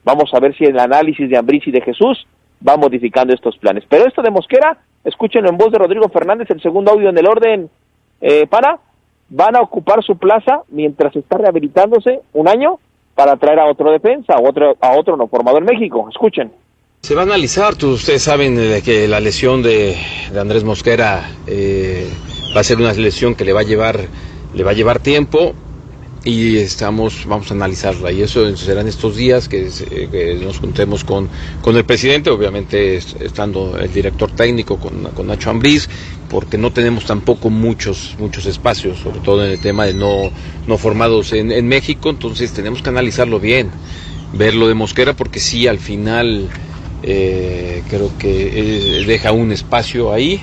Vamos a ver si el análisis de Ambriz y de Jesús va modificando estos planes. Pero esto de Mosquera, escúchenlo en voz de Rodrigo Fernández, el segundo audio en el orden eh, para, van a ocupar su plaza mientras está rehabilitándose un año para traer a otro defensa, a otro, a otro no formado en México. Escuchen. Se va a analizar, ustedes saben eh, que la lesión de, Andrés Mosquera eh, va a ser una lesión que le va a llevar, le va a llevar tiempo y estamos, vamos a analizarla. Y eso serán estos días que, nos juntemos con, con el presidente, obviamente estando el director técnico con, con Nacho Ambriz, porque no tenemos tampoco muchos, muchos espacios, sobre todo en el tema de no, no formados en, en México, entonces tenemos que analizarlo bien, verlo de Mosquera, porque sí, al final eh, creo que eh, deja un espacio ahí.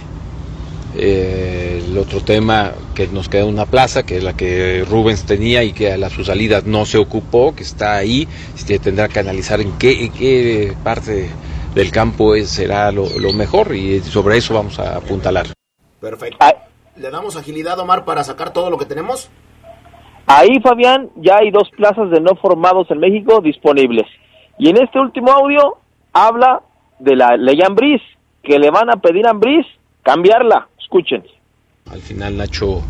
Eh, el otro tema que nos queda una plaza, que es la que Rubens tenía y que a la, su salida no se ocupó, que está ahí, este, tendrá que analizar en qué, en qué parte del campo es, será lo, lo mejor y sobre eso vamos a apuntalar. Perfecto. ¿Le damos agilidad, Omar, para sacar todo lo que tenemos? Ahí, Fabián, ya hay dos plazas de no formados en México disponibles. Y en este último audio habla de la ley Ambriz, que le van a pedir a Ambriz cambiarla. Escuchen. Al final Nacho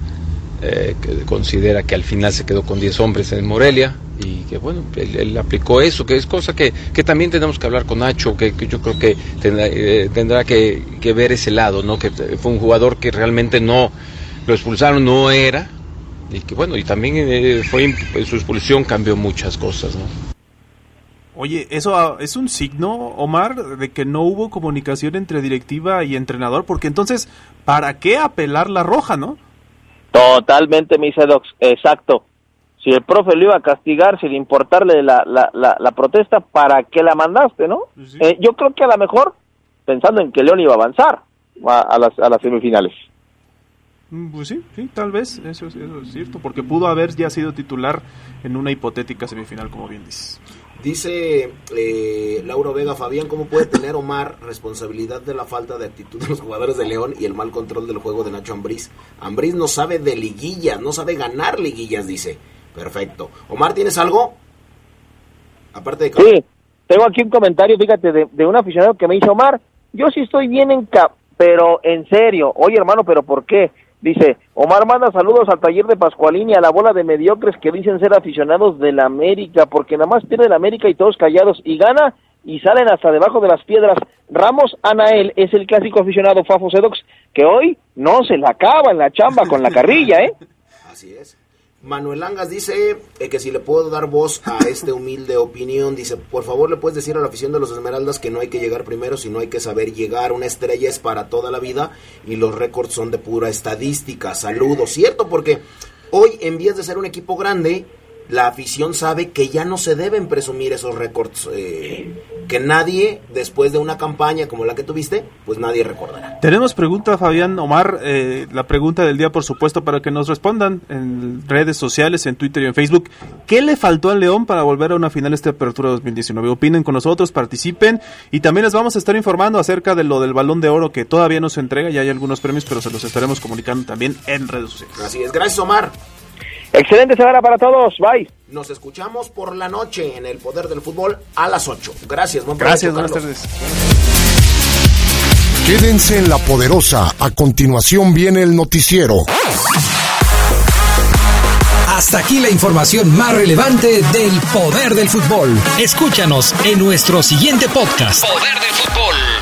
eh, considera que al final se quedó con 10 hombres en Morelia y que bueno, él, aplicó eso, que es cosa que, que, también tenemos que hablar con Nacho, que, yo creo que eh, tendrá, que, que, ver ese lado, ¿no? Que fue un jugador que realmente no lo expulsaron, no era, y que bueno, y también eh, fue su expulsión cambió muchas cosas, ¿no? Oye, ¿eso ah, es un signo, Omar, de que no hubo comunicación entre directiva y entrenador? Porque entonces, ¿para qué apelar la roja, no? Totalmente, mi Sedox, exacto. Si el profe lo iba a castigar sin importarle la, la, la, protesta, ¿para qué la mandaste, no? Pues eh, yo creo que a lo mejor, pensando en que León iba a avanzar a, las, a las semifinales. Mm, pues sí, sí, tal vez, eso, eso es cierto, porque pudo haber ya sido titular en una hipotética semifinal, como bien dices. Dice eh, Lauro Vega, Fabián, ¿cómo puede tener Omar responsabilidad de la falta de actitud de los jugadores de León y el mal control del juego de Nacho Ambriz? Ambriz no sabe de liguillas, no sabe ganar liguillas, dice. Perfecto. Omar, ¿tienes algo? Aparte de... Sí, tengo aquí un comentario, fíjate, de, de un aficionado que me dice, Omar, yo sí estoy bien en cap, pero en serio, oye hermano, pero ¿por qué? Dice, Omar manda saludos al taller de Pascualini, a la bola de mediocres que dicen ser aficionados de la América, porque nada más pierde la América y todos callados, y gana y salen hasta debajo de las piedras. Ramos Anael es el clásico aficionado Fafo Sedox, que hoy no se la acaba en la chamba con la carrilla, ¿eh? Así es. Manuel Angas dice eh, que si le puedo dar voz a este humilde opinión, dice, por favor le puedes decir a la afición de los Esmeraldas que no hay que llegar primero, sino hay que saber llegar. Una estrella es para toda la vida y los récords son de pura estadística. Saludos, ¿cierto? Porque hoy en vez de ser un equipo grande, la afición sabe que ya no se deben presumir esos récords, eh, que nadie, después de una campaña como la que tuviste, pues nadie recordará. Tenemos pregunta, Fabián Omar, eh, la pregunta del día, por supuesto, para que nos respondan en redes sociales, en Twitter y en Facebook. ¿Qué le faltó al León para volver a una final esta apertura 2019? Opinen con nosotros, participen y también les vamos a estar informando acerca de lo del balón de oro que todavía no se entrega, ya hay algunos premios, pero se los estaremos comunicando también en redes sociales. Así es, gracias Omar. Excelente semana para todos. Bye. Nos escuchamos por la noche en el Poder del Fútbol a las 8. Gracias, buen Gracias, buenas tardes. Quédense en la poderosa. A continuación viene el noticiero. Hasta aquí la información más relevante del Poder del Fútbol. Escúchanos en nuestro siguiente podcast. Poder del Fútbol.